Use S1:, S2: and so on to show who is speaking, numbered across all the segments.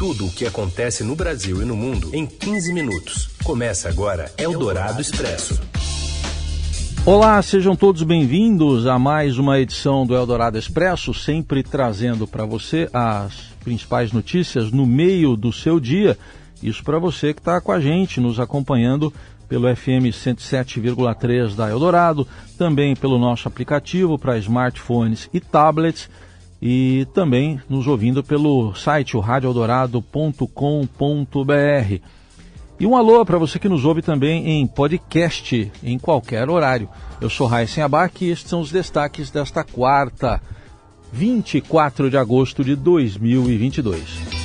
S1: Tudo o que acontece no Brasil e no mundo em 15 minutos. Começa agora Eldorado Expresso.
S2: Olá, sejam todos bem-vindos a mais uma edição do Eldorado Expresso, sempre trazendo para você as principais notícias no meio do seu dia. Isso para você que está com a gente, nos acompanhando pelo FM 107,3 da Eldorado, também pelo nosso aplicativo para smartphones e tablets e também nos ouvindo pelo site radioeldorado.com.br. E um alô para você que nos ouve também em podcast, em qualquer horário. Eu sou Raíssen Abac e estes são os destaques desta quarta, 24 de agosto de 2022.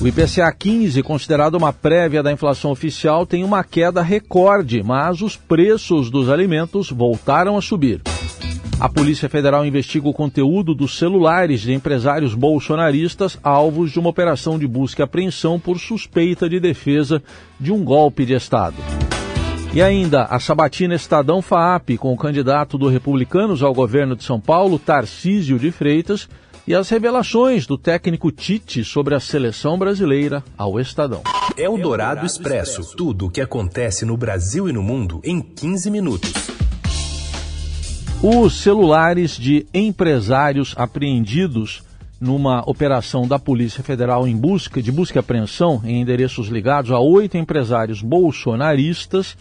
S2: O IPCA 15, considerado uma prévia da inflação oficial, tem uma queda recorde, mas os preços dos alimentos voltaram a subir. A Polícia Federal investiga o conteúdo dos celulares de empresários bolsonaristas alvos de uma operação de busca e apreensão por suspeita de defesa de um golpe de Estado. E ainda a sabatina Estadão FAAP com o candidato do Republicanos ao governo de São Paulo, Tarcísio de Freitas, e as revelações do técnico Tite sobre a seleção brasileira ao Estadão.
S1: É o Dourado Expresso. Tudo o que acontece no Brasil e no mundo em 15 minutos.
S2: Os celulares de empresários apreendidos numa operação da Polícia Federal em busca de busca e apreensão em endereços ligados a oito empresários bolsonaristas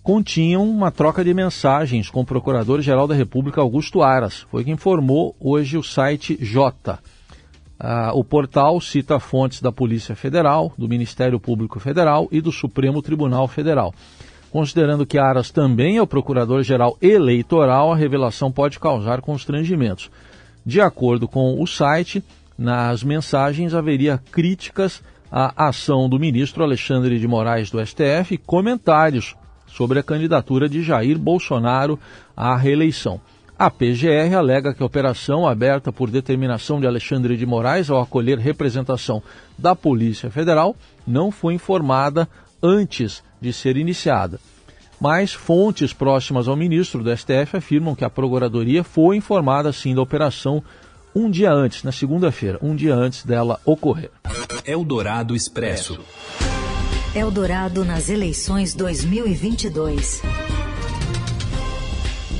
S2: continham uma troca de mensagens com o Procurador-Geral da República Augusto Aras. Foi que informou hoje o site J. Ah, o portal cita fontes da Polícia Federal, do Ministério Público Federal e do Supremo Tribunal Federal. Considerando que Aras também é o Procurador-Geral Eleitoral, a revelação pode causar constrangimentos. De acordo com o site, nas mensagens haveria críticas à ação do ministro Alexandre de Moraes do STF e comentários sobre a candidatura de Jair Bolsonaro à reeleição. A PGR alega que a operação, aberta por determinação de Alexandre de Moraes ao acolher representação da Polícia Federal, não foi informada antes de ser iniciada. Mas fontes próximas ao ministro do STF afirmam que a Procuradoria foi informada sim da operação um dia antes, na segunda-feira, um dia antes dela ocorrer.
S1: Eldorado Expresso.
S3: Eldorado nas eleições 2022.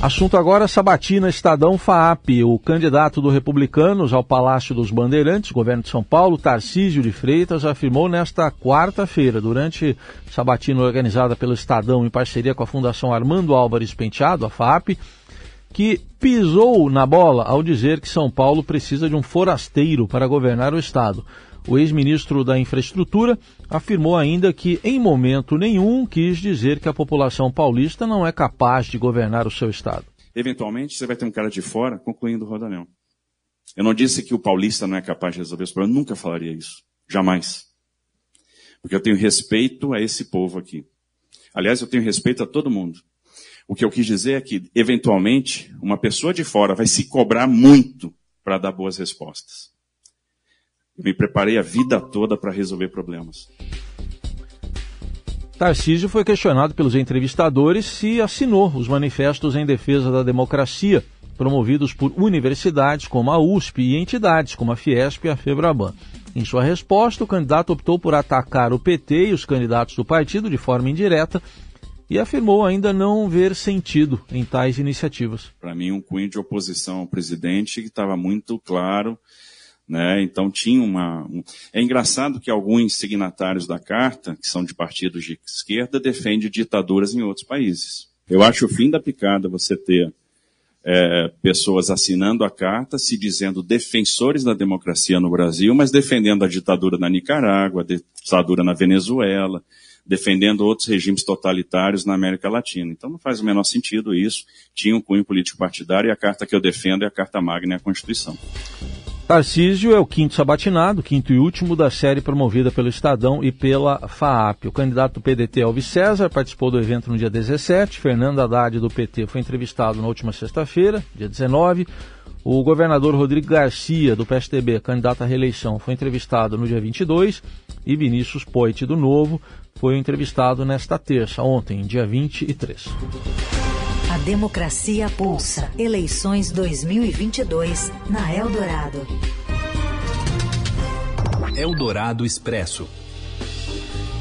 S2: Assunto agora Sabatina Estadão FAAP. O candidato do Republicanos ao Palácio dos Bandeirantes, governo de São Paulo, Tarcísio de Freitas, afirmou nesta quarta-feira, durante sabatina organizada pelo Estadão em parceria com a Fundação Armando Álvares Penteado, a FAAP, que pisou na bola ao dizer que São Paulo precisa de um forasteiro para governar o Estado. O ex-ministro da Infraestrutura afirmou ainda que, em momento nenhum, quis dizer que a população paulista não é capaz de governar o seu estado.
S4: Eventualmente, você vai ter um cara de fora concluindo o rodanel. Eu não disse que o paulista não é capaz de resolver os problemas, eu nunca falaria isso. Jamais. Porque eu tenho respeito a esse povo aqui. Aliás, eu tenho respeito a todo mundo. O que eu quis dizer é que, eventualmente, uma pessoa de fora vai se cobrar muito para dar boas respostas. Me preparei a vida toda para resolver problemas.
S2: Tarcísio foi questionado pelos entrevistadores se assinou os manifestos em defesa da democracia, promovidos por universidades como a USP e entidades como a Fiesp e a Febraban. Em sua resposta, o candidato optou por atacar o PT e os candidatos do partido de forma indireta e afirmou ainda não ver sentido em tais iniciativas.
S4: Para mim, um cunho de oposição ao presidente que estava muito claro né? Então tinha uma. Um... É engraçado que alguns signatários da carta, que são de partidos de esquerda, defendem ditaduras em outros países. Eu acho o fim da picada você ter é, pessoas assinando a carta, se dizendo defensores da democracia no Brasil, mas defendendo a ditadura na Nicarágua, a ditadura na Venezuela, defendendo outros regimes totalitários na América Latina. Então não faz o menor sentido isso. Tinha um cunho político partidário e a carta que eu defendo é a Carta Magna e a Constituição.
S2: Tarcísio é o quinto sabatinado, quinto e último da série promovida pelo Estadão e pela FAAP. O candidato do PDT, Alves César, participou do evento no dia 17. Fernando Haddad, do PT, foi entrevistado na última sexta-feira, dia 19. O governador Rodrigo Garcia, do PSDB, candidato à reeleição, foi entrevistado no dia 22. E Vinícius Poit, do Novo, foi entrevistado nesta terça, ontem, dia 23.
S3: A democracia pulsa. Eleições 2022 na Eldorado.
S1: Eldorado Expresso.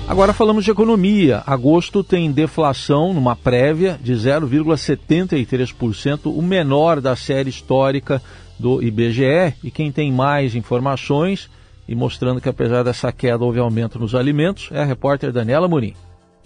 S2: Agora falamos de economia. Agosto tem deflação numa prévia de 0,73%, o menor da série histórica do IBGE. E quem tem mais informações e mostrando que apesar dessa queda houve aumento nos alimentos é a repórter Daniela Murim.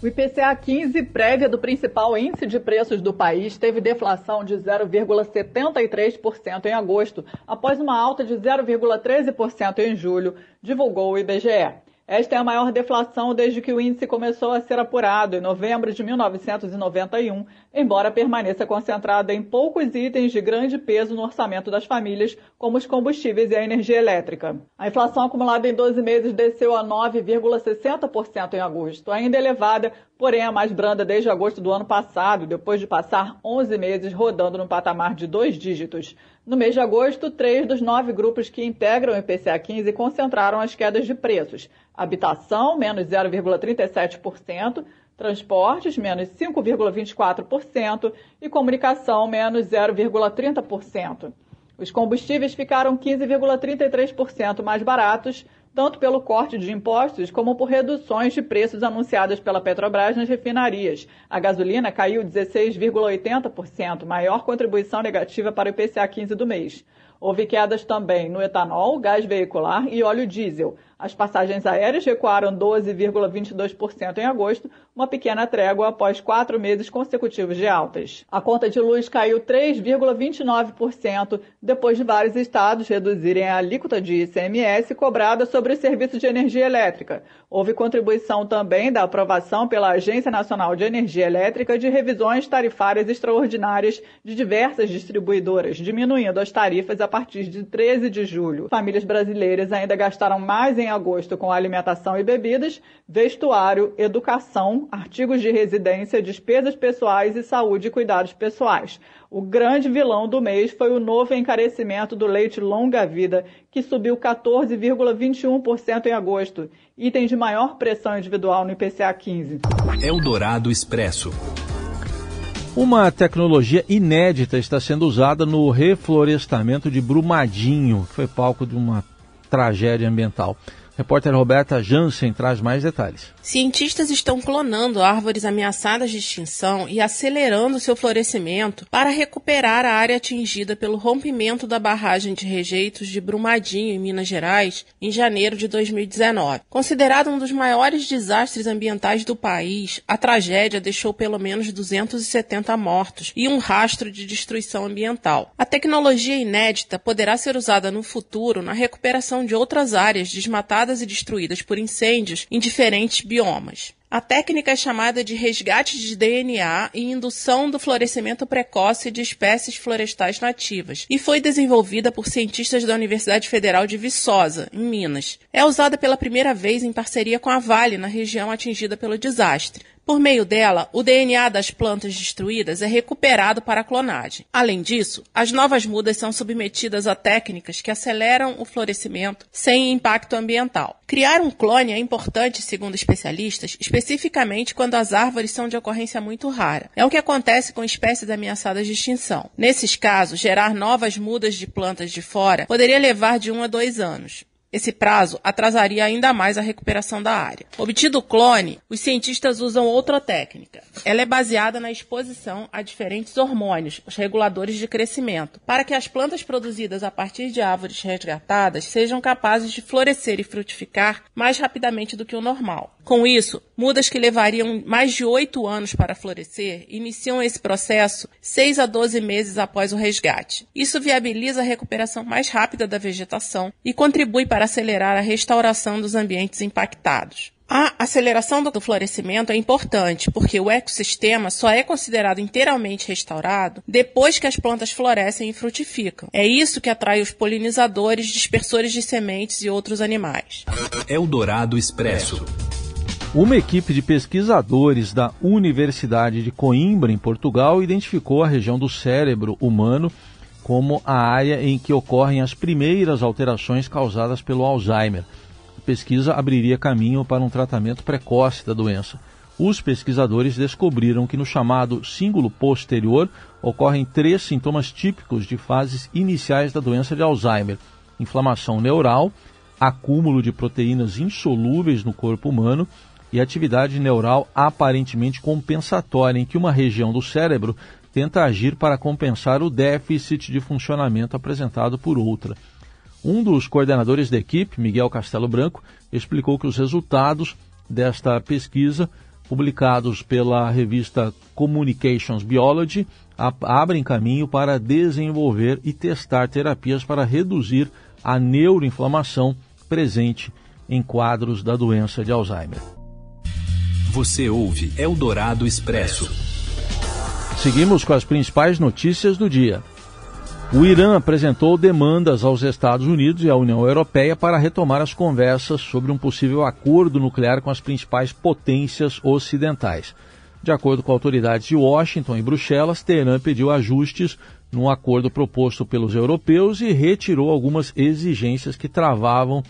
S5: O IPCA 15, prévia do principal índice de preços do país, teve deflação de 0,73% em agosto, após uma alta de 0,13% em julho, divulgou o IBGE. Esta é a maior deflação desde que o índice começou a ser apurado em novembro de 1991, embora permaneça concentrada em poucos itens de grande peso no orçamento das famílias, como os combustíveis e a energia elétrica. A inflação acumulada em 12 meses desceu a 9,60% em agosto, ainda elevada, porém a mais branda desde agosto do ano passado, depois de passar 11 meses rodando no patamar de dois dígitos. No mês de agosto, três dos nove grupos que integram o IPCA 15 concentraram as quedas de preços. Habitação, menos 0,37%, transportes, menos 5,24% e comunicação, menos 0,30%. Os combustíveis ficaram 15,33% mais baratos, tanto pelo corte de impostos como por reduções de preços anunciadas pela Petrobras nas refinarias. A gasolina caiu 16,80%, maior contribuição negativa para o IPCA 15 do mês. Houve quedas também no etanol, gás veicular e óleo diesel. As passagens aéreas recuaram 12,22% em agosto, uma pequena trégua após quatro meses consecutivos de altas. A conta de luz caiu 3,29% depois de vários estados reduzirem a alíquota de ICMS cobrada sobre os serviços de energia elétrica. Houve contribuição também da aprovação pela Agência Nacional de Energia Elétrica de revisões tarifárias extraordinárias de diversas distribuidoras, diminuindo as tarifas a partir de 13 de julho. Famílias brasileiras ainda gastaram mais em agosto com alimentação e bebidas, vestuário, educação, artigos de residência, despesas pessoais e saúde e cuidados pessoais. O grande vilão do mês foi o novo encarecimento do leite longa-vida, que subiu 14,21% em agosto, item de maior pressão individual no IPCA 15.
S1: Eldorado Expresso.
S2: Uma tecnologia inédita está sendo usada no reflorestamento de Brumadinho, que foi palco de uma tragédia ambiental. Repórter Roberta Jansen traz mais detalhes.
S6: Cientistas estão clonando árvores ameaçadas de extinção e acelerando seu florescimento para recuperar a área atingida pelo rompimento da barragem de rejeitos de Brumadinho, em Minas Gerais, em janeiro de 2019. Considerado um dos maiores desastres ambientais do país, a tragédia deixou pelo menos 270 mortos e um rastro de destruição ambiental. A tecnologia inédita poderá ser usada no futuro na recuperação de outras áreas desmatadas e destruídas por incêndios em diferentes biomas. A técnica é chamada de resgate de DNA e indução do florescimento precoce de espécies florestais nativas e foi desenvolvida por cientistas da Universidade Federal de Viçosa, em Minas. É usada pela primeira vez em parceria com a Vale, na região atingida pelo desastre. Por meio dela, o DNA das plantas destruídas é recuperado para a clonagem. Além disso, as novas mudas são submetidas a técnicas que aceleram o florescimento sem impacto ambiental. Criar um clone é importante, segundo especialistas, especificamente quando as árvores são de ocorrência muito rara. É o que acontece com espécies ameaçadas de extinção. Nesses casos, gerar novas mudas de plantas de fora poderia levar de um a dois anos. Esse prazo atrasaria ainda mais a recuperação da área. Obtido o clone, os cientistas usam outra técnica. Ela é baseada na exposição a diferentes hormônios, os reguladores de crescimento, para que as plantas produzidas a partir de árvores resgatadas sejam capazes de florescer e frutificar mais rapidamente do que o normal. Com isso, mudas que levariam mais de oito anos para florescer iniciam esse processo 6 a 12 meses após o resgate. Isso viabiliza a recuperação mais rápida da vegetação e contribui para acelerar a restauração dos ambientes impactados. A aceleração do florescimento é importante, porque o ecossistema só é considerado inteiramente restaurado depois que as plantas florescem e frutificam. É isso que atrai os polinizadores, dispersores de sementes e outros animais.
S1: Eldorado Expresso.
S2: Uma equipe de pesquisadores da Universidade de Coimbra, em Portugal, identificou a região do cérebro humano como a área em que ocorrem as primeiras alterações causadas pelo Alzheimer. A pesquisa abriria caminho para um tratamento precoce da doença. Os pesquisadores descobriram que no chamado símbolo posterior ocorrem três sintomas típicos de fases iniciais da doença de Alzheimer: inflamação neural, acúmulo de proteínas insolúveis no corpo humano e atividade neural aparentemente compensatória, em que uma região do cérebro tenta agir para compensar o déficit de funcionamento apresentado por outra. Um dos coordenadores da equipe, Miguel Castelo Branco, explicou que os resultados desta pesquisa, publicados pela revista Communications Biology, abrem caminho para desenvolver e testar terapias para reduzir a neuroinflamação presente em quadros da doença de Alzheimer.
S1: Você ouve Eldorado Expresso.
S2: Seguimos com as principais notícias do dia. O Irã apresentou demandas aos Estados Unidos e à União Europeia para retomar as conversas sobre um possível acordo nuclear com as principais potências ocidentais. De acordo com autoridades de Washington e Bruxelas, Teherã pediu ajustes num acordo proposto pelos europeus e retirou algumas exigências que travavam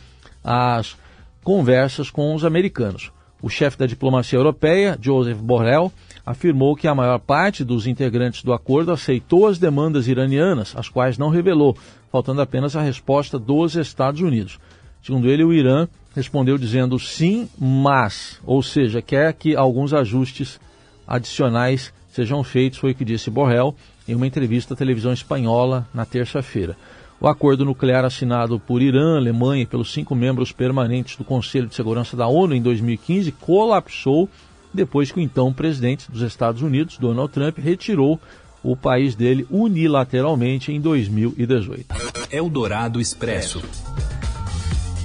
S2: as conversas com os americanos. O chefe da diplomacia europeia, Joseph Borrell, afirmou que a maior parte dos integrantes do acordo aceitou as demandas iranianas, as quais não revelou, faltando apenas a resposta dos Estados Unidos. Segundo ele, o Irã respondeu dizendo sim, mas, ou seja, quer que alguns ajustes adicionais sejam feitos, foi o que disse Borrell em uma entrevista à televisão espanhola na terça-feira. O acordo nuclear assinado por Irã, Alemanha e pelos cinco membros permanentes do Conselho de Segurança da ONU em 2015 colapsou depois que o então presidente dos Estados Unidos, Donald Trump, retirou o país dele unilateralmente em 2018.
S1: Eldorado Expresso.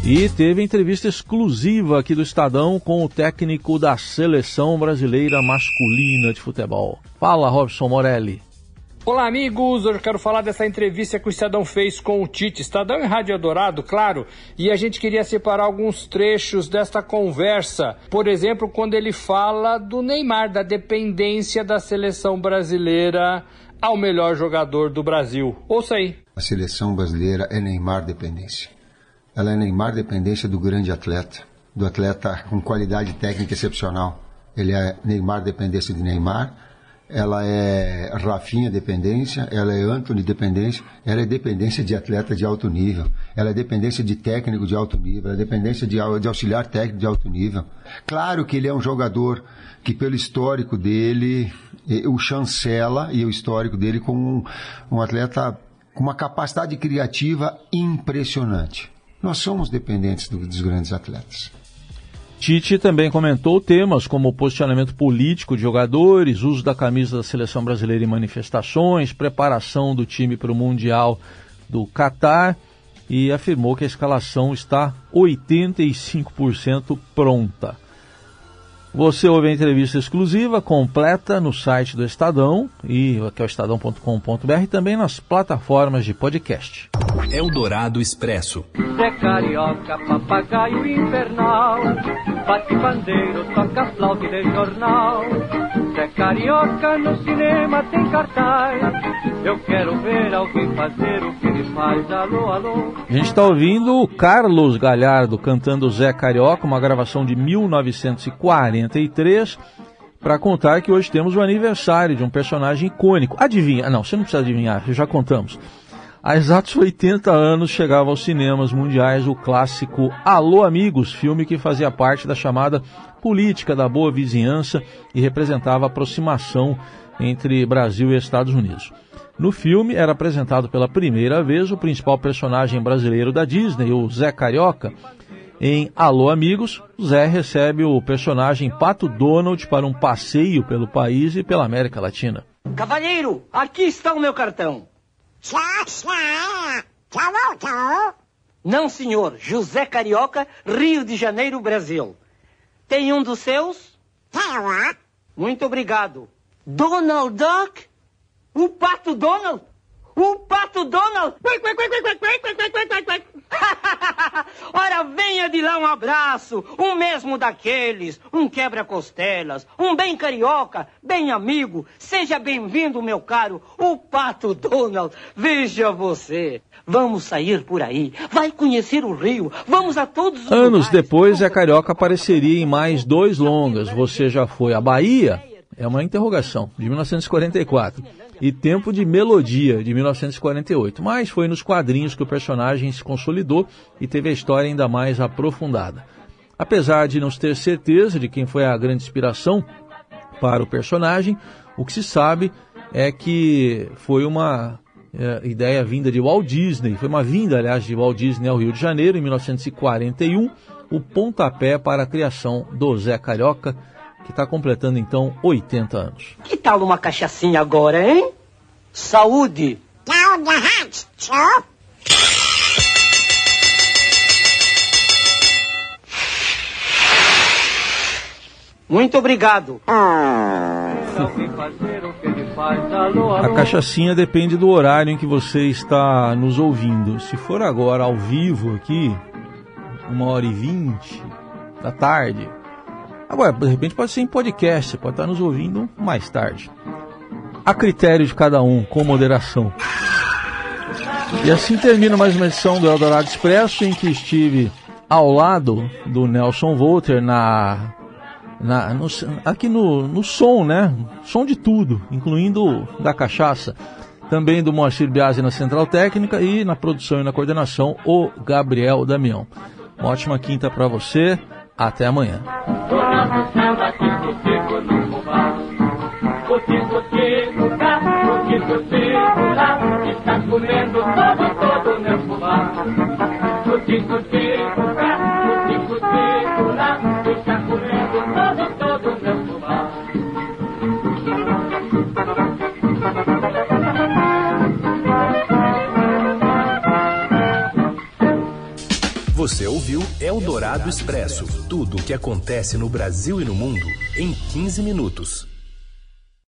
S2: E teve entrevista exclusiva aqui do Estadão com o técnico da seleção brasileira masculina de futebol. Fala, Robson Morelli.
S7: Olá, amigos! Hoje eu quero falar dessa entrevista que o Estadão fez com o Tite. Estadão e Rádio Dourado, claro. E a gente queria separar alguns trechos desta conversa. Por exemplo, quando ele fala do Neymar, da dependência da seleção brasileira ao melhor jogador do Brasil. Ouça aí.
S8: A seleção brasileira é Neymar dependência ela é Neymar dependência do grande atleta, do atleta com qualidade técnica excepcional. Ele é Neymar dependência de Neymar, ela é Rafinha dependência, ela é Anthony dependência, ela é dependência de atleta de alto nível, ela é dependência de técnico de alto nível, ela é dependência de, de auxiliar técnico de alto nível. Claro que ele é um jogador que pelo histórico dele, o chancela e o histórico dele como um, um atleta com uma capacidade criativa impressionante. Nós somos dependentes do, dos grandes atletas.
S2: Tite também comentou temas como posicionamento político de jogadores, uso da camisa da seleção brasileira em manifestações, preparação do time para o Mundial do Catar e afirmou que a escalação está 85% pronta. Você ouve a entrevista exclusiva, completa, no site do Estadão, e que é o estadão.com.br e também nas plataformas de podcast.
S1: Eldorado Expresso.
S9: Zé Carioca, papagaio infernal, bate bandeiro, toca flauta de jornal. Zé Carioca no cinema tem cartaz, eu quero ver alguém fazer o que ele faz. Alô, alô.
S2: A gente está ouvindo o Carlos Galhardo cantando Zé Carioca, uma gravação de 1943 para contar que hoje temos o aniversário de um personagem icônico. Adivinha? Não, você não precisa adivinhar, já contamos. Há exatos 80 anos chegava aos cinemas mundiais o clássico Alô Amigos, filme que fazia parte da chamada política da boa vizinhança e representava a aproximação entre Brasil e Estados Unidos. No filme era apresentado pela primeira vez o principal personagem brasileiro da Disney, o Zé Carioca. Em Alô Amigos, Zé recebe o personagem Pato Donald para um passeio pelo país e pela América Latina.
S10: Cavalheiro, aqui está o meu cartão. Não, senhor. José Carioca, Rio de Janeiro, Brasil. Tem um dos seus? Muito obrigado. Donald Duck? O pato Donald? O pato Donald? Ora, venha de lá um abraço, um mesmo daqueles, um quebra-costelas, um bem carioca, bem amigo. Seja bem-vindo, meu caro, o pato Donald. Veja você. Vamos sair por aí, vai conhecer o Rio, vamos a todos os
S2: Anos lugares. depois, a Carioca apareceria em mais dois longas. Você já foi à Bahia? É uma interrogação, de 1944 e Tempo de Melodia, de 1948. Mas foi nos quadrinhos que o personagem se consolidou e teve a história ainda mais aprofundada. Apesar de não se ter certeza de quem foi a grande inspiração para o personagem, o que se sabe é que foi uma é, ideia vinda de Walt Disney, foi uma vinda, aliás, de Walt Disney ao Rio de Janeiro em 1941, o pontapé para a criação do Zé Carioca, que está completando então 80 anos.
S10: Que tal uma cachaçinha agora, hein? Saúde! Muito obrigado.
S2: A cachaçinha depende do horário em que você está nos ouvindo. Se for agora ao vivo aqui, uma hora e vinte da tarde, Agora, de repente pode ser em podcast, você pode estar nos ouvindo mais tarde. A critério de cada um, com moderação. E assim termina mais uma edição do Eldorado Expresso, em que estive ao lado do Nelson Volter na, na no, aqui no, no som, né? Som de tudo, incluindo da cachaça. Também do Moacir Biasi na Central Técnica e na produção e na coordenação, o Gabriel Damião. Uma ótima quinta para você. Até amanhã.
S1: Eldorado Expresso tudo o que acontece no Brasil e no mundo em 15 minutos.